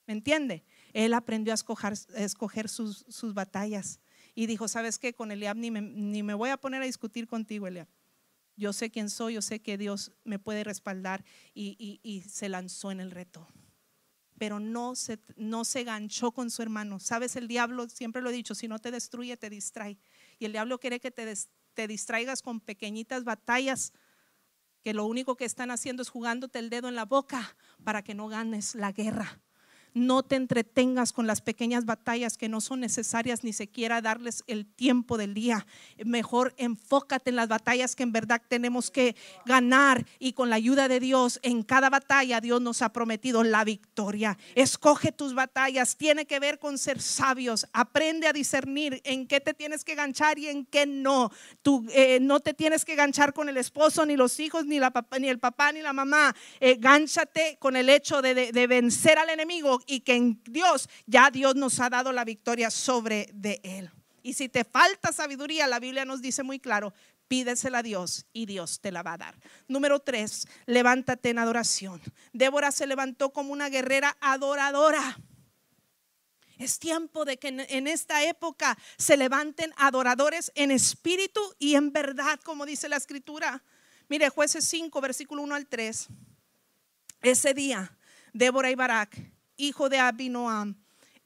¿Me entiende? Él aprendió a escoger, sus, batallas y dijo, ¿sabes qué? Con Eliab ni me, ni me voy a poner a discutir contigo, Eliab. Yo sé quién soy, yo sé que Dios me puede respaldar y, se lanzó en el reto. Pero no se, ganchó con su hermano. Sabes, el diablo, siempre lo he dicho, si no te destruye, te distrae. Y el diablo quiere que te, te distraigas con pequeñitas batallas que lo único que están haciendo es jugándote el dedo en la boca para que no ganes la guerra. No te entretengas con las pequeñas batallas que no son necesarias ni siquiera darles el tiempo del día. Mejor enfócate en las batallas que en verdad tenemos que ganar y con la ayuda de Dios en cada batalla Dios nos ha prometido la victoria. Escoge tus batallas, tiene que ver con ser sabios. Aprende a discernir en qué te tienes que ganchar y en qué no. Tú eh, no te tienes que ganchar con el esposo, ni los hijos, ni, la, ni el papá, ni la mamá. Eh, gánchate con el hecho de vencer al enemigo y que en Dios ya Dios nos ha dado la victoria sobre de él. Y si te falta sabiduría, la Biblia nos dice muy claro, pídesela a Dios y Dios te la va a dar. Número tres, levántate en adoración. Débora se levantó como una guerrera adoradora. Es tiempo de que en, esta época se levanten adoradores en espíritu y en verdad, como dice la escritura. Mire, jueces 5, versículo 1 al 3. Ese día, Débora y Barak hijo de Abinoam,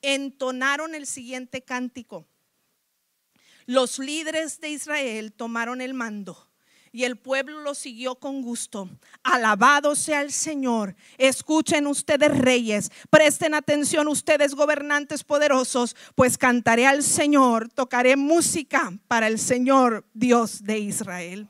entonaron el siguiente cántico. Los líderes de Israel tomaron el mando y el pueblo lo siguió con gusto. Alabado sea el Señor. Escuchen ustedes reyes, presten atención ustedes gobernantes poderosos, pues cantaré al Señor, tocaré música para el Señor Dios de Israel.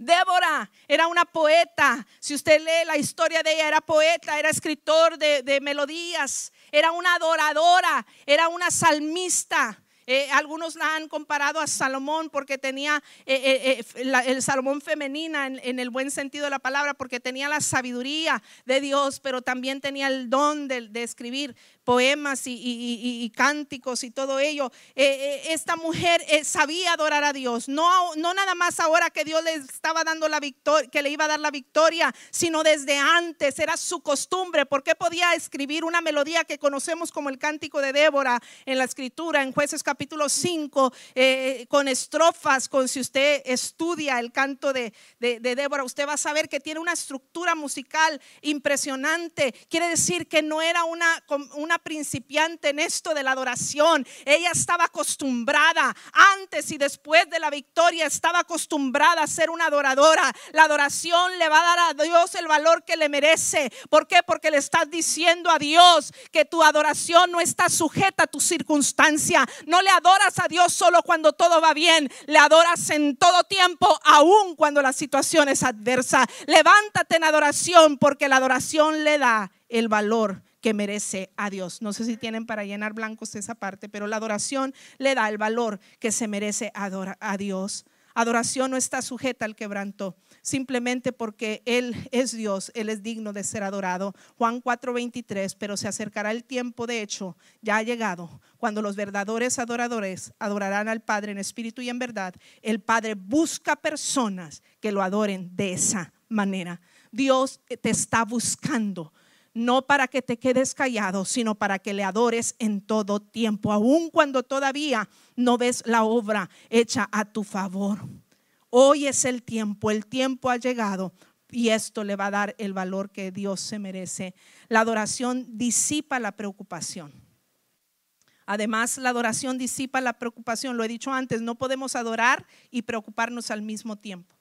Débora era una poeta. Si usted lee la historia de ella, era poeta, era escritor de, melodías, era una adoradora, era una salmista. Eh, algunos la han comparado a Salomón porque tenía eh, eh, el Salomón femenina en, el buen sentido de la palabra, porque tenía la sabiduría de Dios, pero también tenía el don de escribir poemas y, cánticos y todo ello. Eh, eh, esta mujer eh, sabía adorar a Dios, no, no nada más ahora que Dios le estaba dando la victoria, que le iba a dar la victoria, sino desde antes, era su costumbre, porque podía escribir una melodía que conocemos como el cántico de Débora en la escritura, en jueces capítulo 5 eh, con estrofas, con si usted estudia el canto de, Débora, usted va a saber que tiene una estructura musical impresionante. Quiere decir que no era una principiante en esto de la adoración. Ella estaba acostumbrada antes y después de la victoria, estaba acostumbrada a ser una adoradora. La adoración le va a dar a Dios el valor que le merece. ¿Por qué? Porque le estás diciendo a Dios que tu adoración no está sujeta a tu circunstancia. No le adoras a Dios solo cuando todo va bien, le adoras en todo tiempo, aun cuando la situación es adversa. Levántate en adoración porque la adoración le da el valor que merece a Dios. No sé si tienen para llenar blancos esa parte, pero la adoración le da el valor que se merece a Dios. Adoración no está sujeta al quebranto simplemente porque Él es Dios, Él es digno de ser adorado. Juan 4:23, pero se acercará el tiempo, de hecho, ya ha llegado, cuando los verdaderos adoradores adorarán al Padre en espíritu y en verdad. El Padre busca personas que lo adoren de esa manera. Dios te está buscando no para que te quedes callado, sino para que le adores en todo tiempo, aun cuando todavía no ves la obra hecha a tu favor. Hoy es el tiempo, el tiempo ha llegado y esto le va a dar el valor que Dios se merece. La adoración disipa la preocupación. Además, la adoración disipa la preocupación. Lo he dicho antes, no podemos adorar y preocuparnos al mismo tiempo.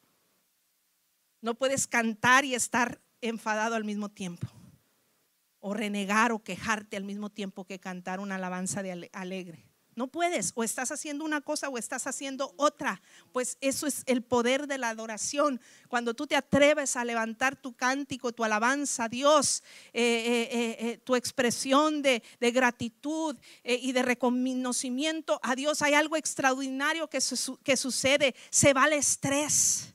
No puedes cantar y estar enfadado al mismo tiempo. O renegar o quejarte al mismo tiempo que cantar una alabanza de alegre. No puedes, o estás haciendo una cosa o estás haciendo otra. Pues eso es el poder de la adoración. Cuando tú te atreves a levantar tu cántico, tu alabanza a Dios, eh, eh, eh, tu expresión de, gratitud y de reconocimiento a Dios, hay algo extraordinario que, que sucede. Se va el estrés,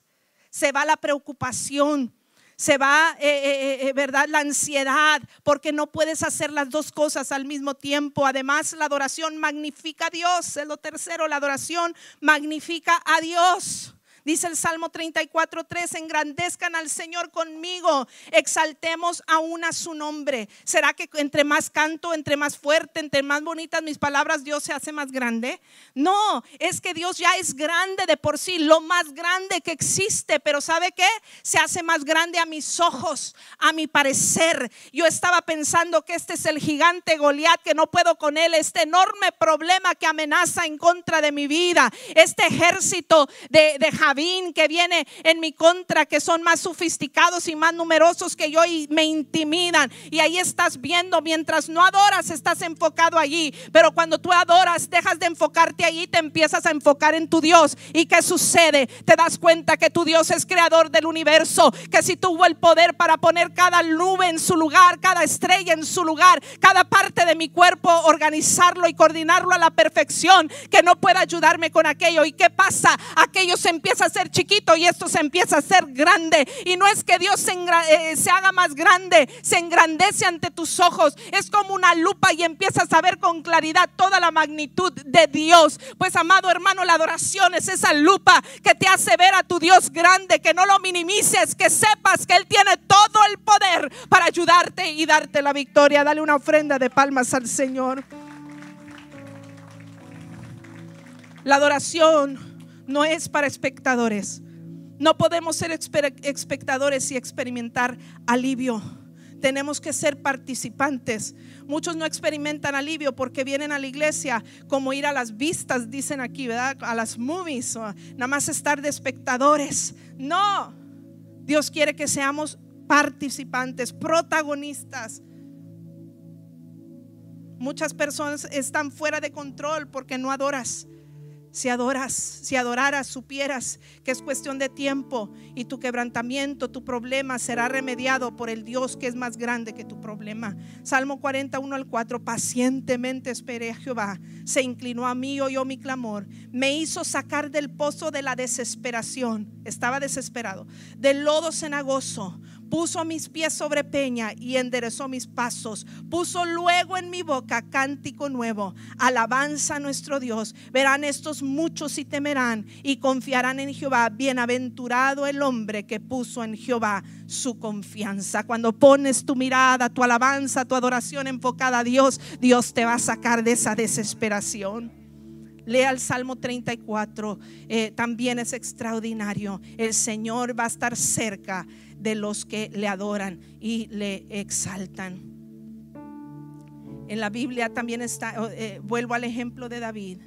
se va la preocupación se va, eh, eh, eh, ¿verdad? La ansiedad, porque no puedes hacer las dos cosas al mismo tiempo. Además, la adoración magnifica a Dios. Es lo tercero, la adoración magnifica a Dios. Dice el Salmo 34, 3, engrandezcan al Señor conmigo, exaltemos aún a su nombre. ¿Será que entre más canto, entre más fuerte, entre más bonitas mis palabras, Dios se hace más grande? No, es que Dios ya es grande de por sí, lo más grande que existe, pero ¿sabe qué? Se hace más grande a mis ojos, a mi parecer. Yo estaba pensando que este es el gigante Goliat, que no puedo con él, este enorme problema que amenaza en contra de mi vida, este ejército de, de que viene en mi contra, que son más sofisticados y más numerosos que yo y me intimidan. Y ahí estás viendo, mientras no adoras, estás enfocado allí. Pero cuando tú adoras, dejas de enfocarte allí, te empiezas a enfocar en tu Dios. ¿Y qué sucede? Te das cuenta que tu Dios es creador del universo, que si tuvo el poder para poner cada nube en su lugar, cada estrella en su lugar, cada parte de mi cuerpo, organizarlo y coordinarlo a la perfección, que no pueda ayudarme con aquello. ¿Y qué pasa? Aquello se empieza a ser chiquito y esto se empieza a ser grande. Y no es que Dios se, eh, se, haga más grande, se engrandece ante tus ojos. Es como una lupa y empiezas a ver con claridad toda la magnitud de Dios. Pues amado hermano, la adoración es esa lupa que te hace ver a tu Dios grande, que no lo minimices, que sepas que Él tiene todo el poder para ayudarte y darte la victoria. Dale una ofrenda de palmas al Señor. La adoración no es para espectadores. No podemos ser espectadores y experimentar alivio. Tenemos que ser participantes. Muchos no experimentan alivio porque vienen a la iglesia como ir a las vistas, dicen aquí, ¿verdad? A las movies, nada más estar de espectadores. No, Dios quiere que seamos participantes, protagonistas. Muchas personas están fuera de control porque no adoras. Si adoras, si adoraras, supieras que es cuestión de tiempo y tu quebrantamiento, tu problema será remediado por el Dios que es más grande que tu problema. Salmo 41 al 4, pacientemente esperé a Jehová, se inclinó a mí, oyó mi clamor, me hizo sacar del pozo de la desesperación, estaba desesperado, del lodo cenagoso puso mis pies sobre peña y enderezó mis pasos. Puso luego en mi boca cántico nuevo, alabanza a nuestro Dios. Verán estos muchos y temerán y confiarán en Jehová. Bienaventurado el hombre que puso en Jehová su confianza. Cuando pones tu mirada, tu alabanza, tu adoración enfocada a Dios, Dios te va a sacar de esa desesperación. Lea el Salmo 34, eh, también es extraordinario. El Señor va a estar cerca de los que le adoran y le exaltan. En la Biblia también está, eh, vuelvo al ejemplo de David.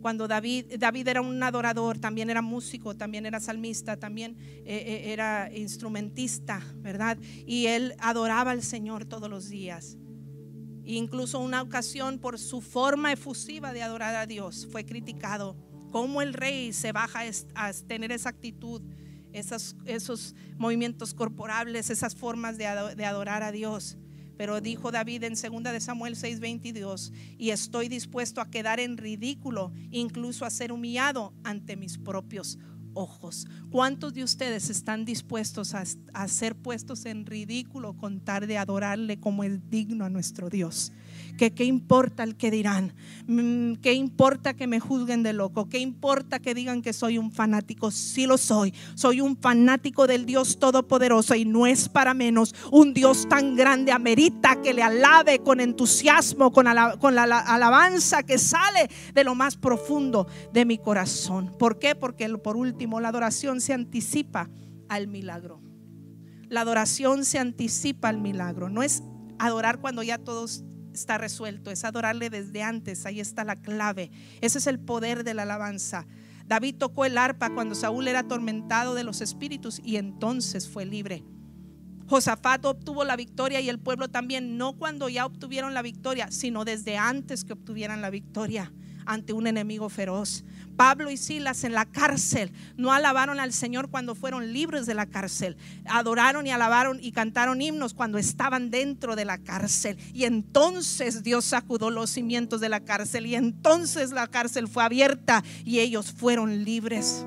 Cuando David, David era un adorador, también era músico, también era salmista, también eh, era instrumentista, ¿verdad? Y él adoraba al Señor todos los días. Incluso una ocasión por su forma efusiva de adorar a Dios fue criticado. Cómo el rey se baja a tener esa actitud, esos, movimientos corporales, esas formas de, adorar a Dios. Pero dijo David en 2 de Samuel 6:22, y estoy dispuesto a quedar en ridículo, incluso a ser humillado ante mis propios ojos. ¿Cuántos de ustedes están dispuestos a, ser puestos en ridículo contar de adorarle como es digno a nuestro Dios? Que qué importa el que dirán, mm, qué importa que me juzguen de loco, qué importa que digan que soy un fanático, sí lo soy, soy un fanático del Dios Todopoderoso y no es para menos, un Dios tan grande amerita que le alabe con entusiasmo, con, con la alabanza que sale de lo más profundo de mi corazón. ¿Por qué? Porque por último la adoración se anticipa al milagro. La adoración se anticipa al milagro. No es adorar cuando ya todos está resuelto, es adorarle desde antes, ahí está la clave. Ese es el poder de la alabanza. David tocó el arpa cuando Saúl era atormentado de los espíritus y entonces fue libre. Josafat obtuvo la victoria y el pueblo también, no cuando ya obtuvieron la victoria, sino desde antes que obtuvieran la victoria ante un enemigo feroz. Pablo y Silas en la cárcel no alabaron al Señor cuando fueron libres de la cárcel. Adoraron y alabaron y cantaron himnos cuando estaban dentro de la cárcel. Y entonces Dios sacudó los cimientos de la cárcel y entonces la cárcel fue abierta y ellos fueron libres.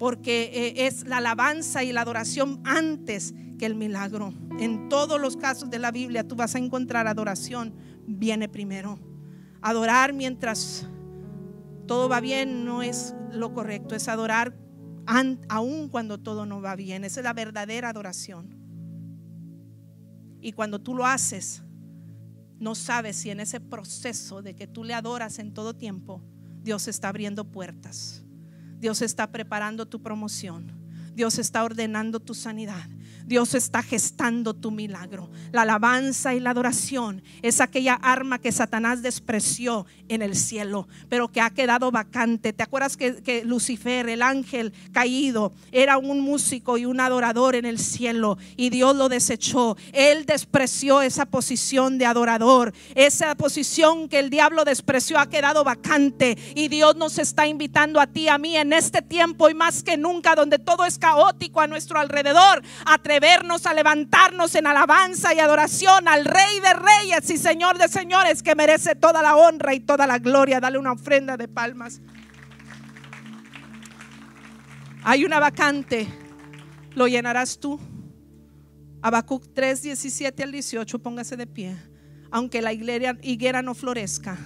Porque eh, es la alabanza y la adoración antes que el milagro. En todos los casos de la Biblia tú vas a encontrar adoración. Viene primero. Adorar mientras todo va bien no es lo correcto, es adorar aún cuando todo no va bien. Esa es la verdadera adoración. Y cuando tú lo haces, no sabes si en ese proceso de que tú le adoras en todo tiempo, Dios está abriendo puertas. Dios está preparando tu promoción. Dios está ordenando tu sanidad. Dios está gestando tu milagro. La alabanza y la adoración es aquella arma que Satanás despreció en el cielo, pero que ha quedado vacante. ¿Te acuerdas que, Lucifer, el ángel caído, era un músico y un adorador en el cielo y Dios lo desechó? Él despreció esa posición de adorador. Esa posición que el diablo despreció ha quedado vacante y Dios nos está invitando a ti, a mí en este tiempo y más que nunca donde todo es caótico a nuestro alrededor, vernos a levantarnos en alabanza y adoración al Rey de Reyes y Señor de Señores que merece toda la honra y toda la gloria. Dale una ofrenda de palmas. Hay una vacante, lo llenarás tú. Habacuc 3, 17 al 18, póngase de pie. Aunque la higuera no florezca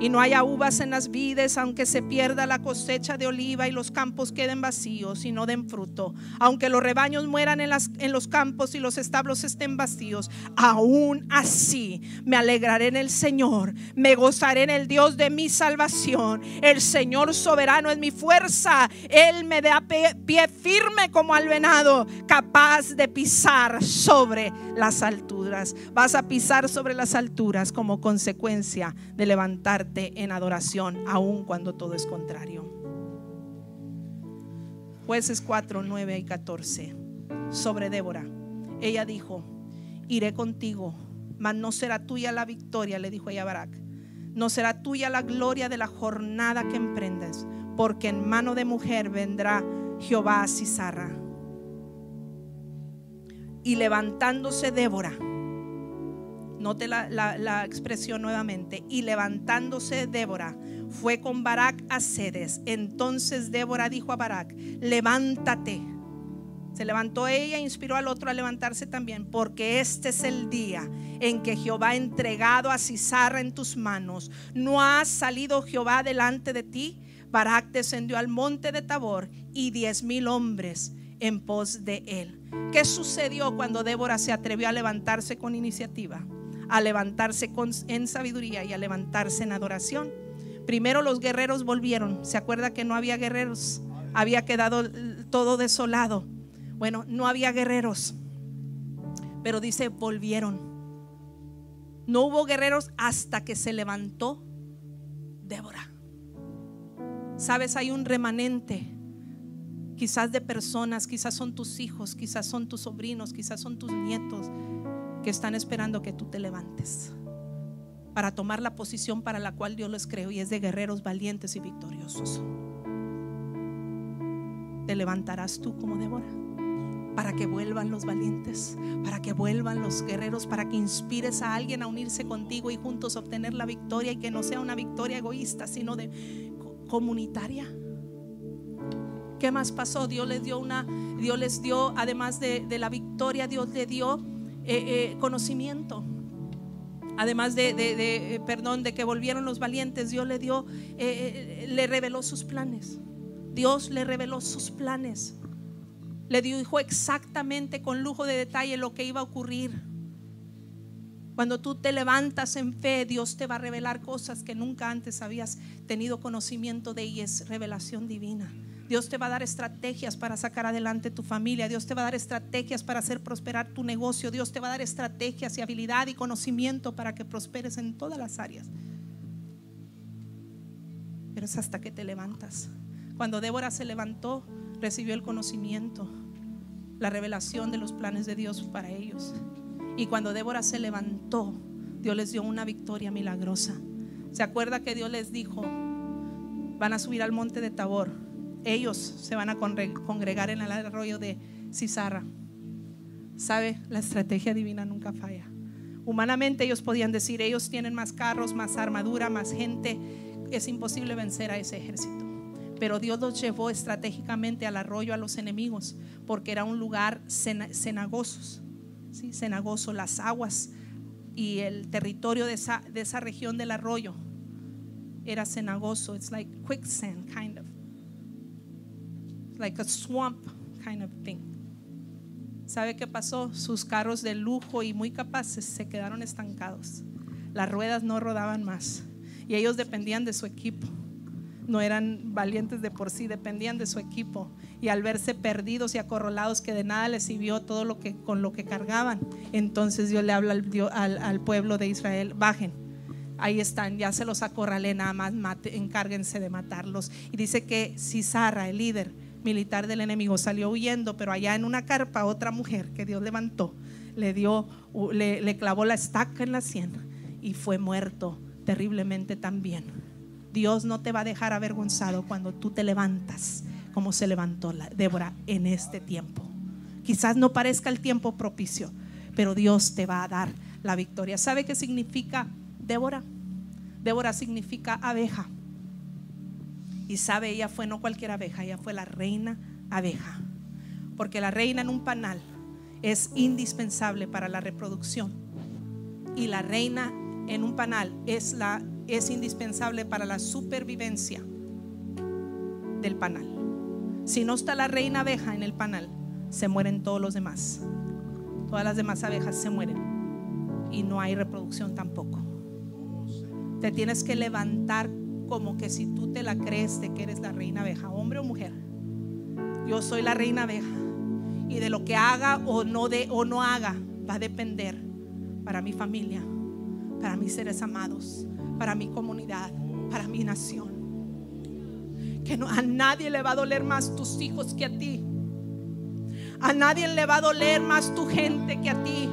y no haya uvas en las vides, aunque se pierda la cosecha de oliva y los campos queden vacíos y no den fruto, aunque los rebaños mueran en, en los campos y los establos estén vacíos, aún así me alegraré en el Señor, me gozaré en el Dios de mi salvación. El Señor soberano es mi fuerza, Él me da pie firme como al venado, capaz de pisar sobre las alturas. Vas a pisar sobre las alturas como consecuencia de levantar en adoración, aun cuando todo es contrario. Jueces 4, 9 y 14. Sobre Débora. Ella dijo, iré contigo, mas no será tuya la victoria, le dijo ella a Barak. No será tuya la gloria de la jornada que emprendes, porque en mano de mujer vendrá Jehová a Cisarra. Y levantándose Débora, Note la, expresión nuevamente. Y levantándose Débora, fue con Barak a Cedes. Entonces Débora dijo a Barak, levántate. Se levantó ella e inspiró al otro a levantarse también, porque este es el día en que Jehová ha entregado a Cisarra en tus manos. ¿No ha salido Jehová delante de ti? Barak descendió al monte de Tabor y diez mil hombres en pos de él. ¿Qué sucedió cuando Débora se atrevió a levantarse con iniciativa? A levantarse en sabiduría y a levantarse en adoración. Primero los guerreros volvieron. ¿Se acuerda que no había guerreros? Había quedado todo desolado. Bueno, no había guerreros. Pero dice, volvieron. No hubo guerreros hasta que se levantó Débora. Sabes, hay un remanente quizás de personas, quizás son tus hijos, quizás son tus sobrinos, quizás son tus nietos que están esperando que tú te levantes para tomar la posición para la cual Dios les creó y es de guerreros valientes y victoriosos. ¿Te levantarás tú como Débora? Para que vuelvan los valientes, para que vuelvan los guerreros, para que inspires a alguien a unirse contigo y juntos obtener la victoria y que no sea una victoria egoísta, sino de comunitaria. ¿Qué más pasó? Dios les dio una, Dios les dio, además de, la victoria, Dios le dio eh, eh, conocimiento. Además de, de, eh, perdón, de que volvieron los valientes, Dios le dio, le reveló sus planes. Dios le reveló sus planes. Le dijo exactamente con lujo de detalle lo que iba a ocurrir. Cuando tú te levantas en fe, Dios te va a revelar cosas que nunca antes habías tenido conocimiento de ellas, revelación divina. Dios te va a dar estrategias para sacar adelante tu familia. Dios te va a dar estrategias para hacer prosperar tu negocio. Dios te va a dar estrategias y habilidad y conocimiento para que prosperes en todas las áreas. Pero es hasta que te levantas. Cuando Débora se levantó, recibió el conocimiento, la revelación de los planes de Dios para ellos. Y cuando Débora se levantó, Dios les dio una victoria milagrosa. ¿Se acuerda que Dios les dijo, van a subir al monte de Tabor? Ellos se van a congregar en el arroyo de Cisarra. ¿Sabe? La estrategia divina nunca falla. Humanamente ellos podían decir, ellos tienen más carros, más armadura, más gente. Es imposible vencer a ese ejército. Pero Dios los llevó estratégicamente al arroyo a los enemigos, porque era un lugar cenagoso, ¿sí? cenagoso, las aguas y el territorio de esa, de esa región del arroyo era cenagoso. It's like quicksand, kind of like a swamp kind of thing. ¿Sabe qué pasó? Sus carros de lujo y muy capaces se quedaron estancados. Las ruedas no rodaban más y ellos dependían de su equipo. No eran valientes de por sí, dependían de su equipo. Y al verse perdidos y acorralados que de nada les sirvió todo lo que con lo que cargaban, entonces Dios le habla al, pueblo de Israel, bajen, ahí están, ya se los acorralé, nada más encárguense de matarlos. Y dice que Cisara, el líder, militar del enemigo salió huyendo, pero allá en una carpa otra mujer que Dios levantó, le dio, le, clavó la estaca en la sien y fue muerto terriblemente también. Dios no te va a dejar avergonzado cuando tú te levantas como se levantó la Débora en este tiempo. Quizás no parezca el tiempo propicio, pero Dios te va a dar la victoria. ¿Sabe qué significa Débora? Débora significa abeja. Y sabe, ella fue no cualquier abeja, ella fue la reina abeja. Porque la reina en un panal es indispensable para la reproducción. Y la reina en un panal es, la, es indispensable para la supervivencia del panal. Si no está la reina abeja en el panal, se mueren todos los demás. Todas las demás abejas se mueren. Y no hay reproducción tampoco. Te tienes que levantar como que si tú te la crees de que eres la reina abeja, hombre o mujer. Yo soy la reina abeja y de lo que haga o no de o no haga va a depender para mi familia, para mis seres amados, para mi comunidad, para mi nación. Que no, a nadie le va a doler más tus hijos que a ti. A nadie le va a doler más tu gente que a ti.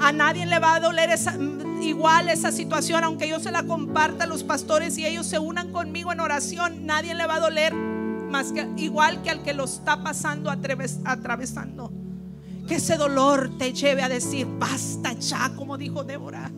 A nadie le va a doler esa, igual esa situación, aunque yo se la comparta a los pastores y ellos se unan conmigo en oración, nadie le va a doler más que igual que al que lo está pasando atravesando. Que ese dolor te lleve a decir, basta ya, como dijo Débora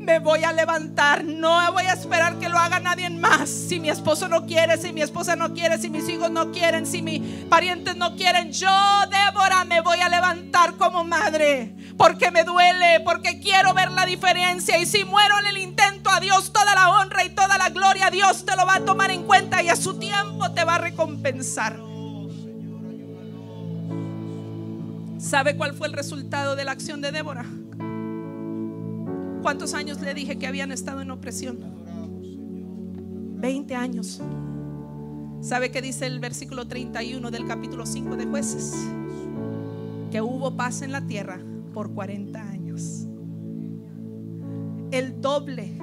me voy a levantar. No voy a esperar que lo haga nadie más. Si mi esposo no quiere, si mi esposa no quiere, si mis hijos no quieren, si mis parientes no quieren, yo, Débora, me voy a levantar como madre. Porque me duele, porque quiero ver la diferencia. Y si muero en el intento, a Dios toda la honra y toda la gloria, Dios te lo va a tomar en cuenta y a su tiempo te va a recompensar. ¿Sabe cuál fue el resultado de la acción de Débora? ¿Cuántos años le dije que habían estado en opresión? 20 años. ¿Sabe qué dice el versículo 31 del capítulo 5 de jueces? Que hubo paz en la tierra por 40 años. El doble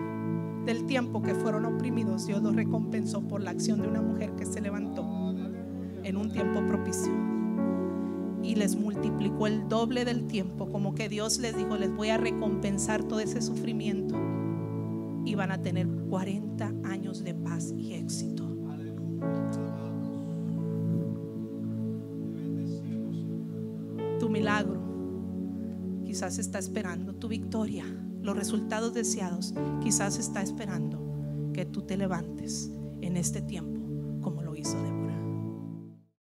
del tiempo que fueron oprimidos, Dios los recompensó por la acción de una mujer que se levantó en un tiempo propicio y les multiplicó el doble del tiempo, como que Dios les dijo, les voy a recompensar todo ese sufrimiento y van a tener 40 años de paz y éxito. Tu milagro quizás está esperando, tu victoria, los resultados deseados, quizás está esperando que tú te levantes en este tiempo como lo hizo Débora.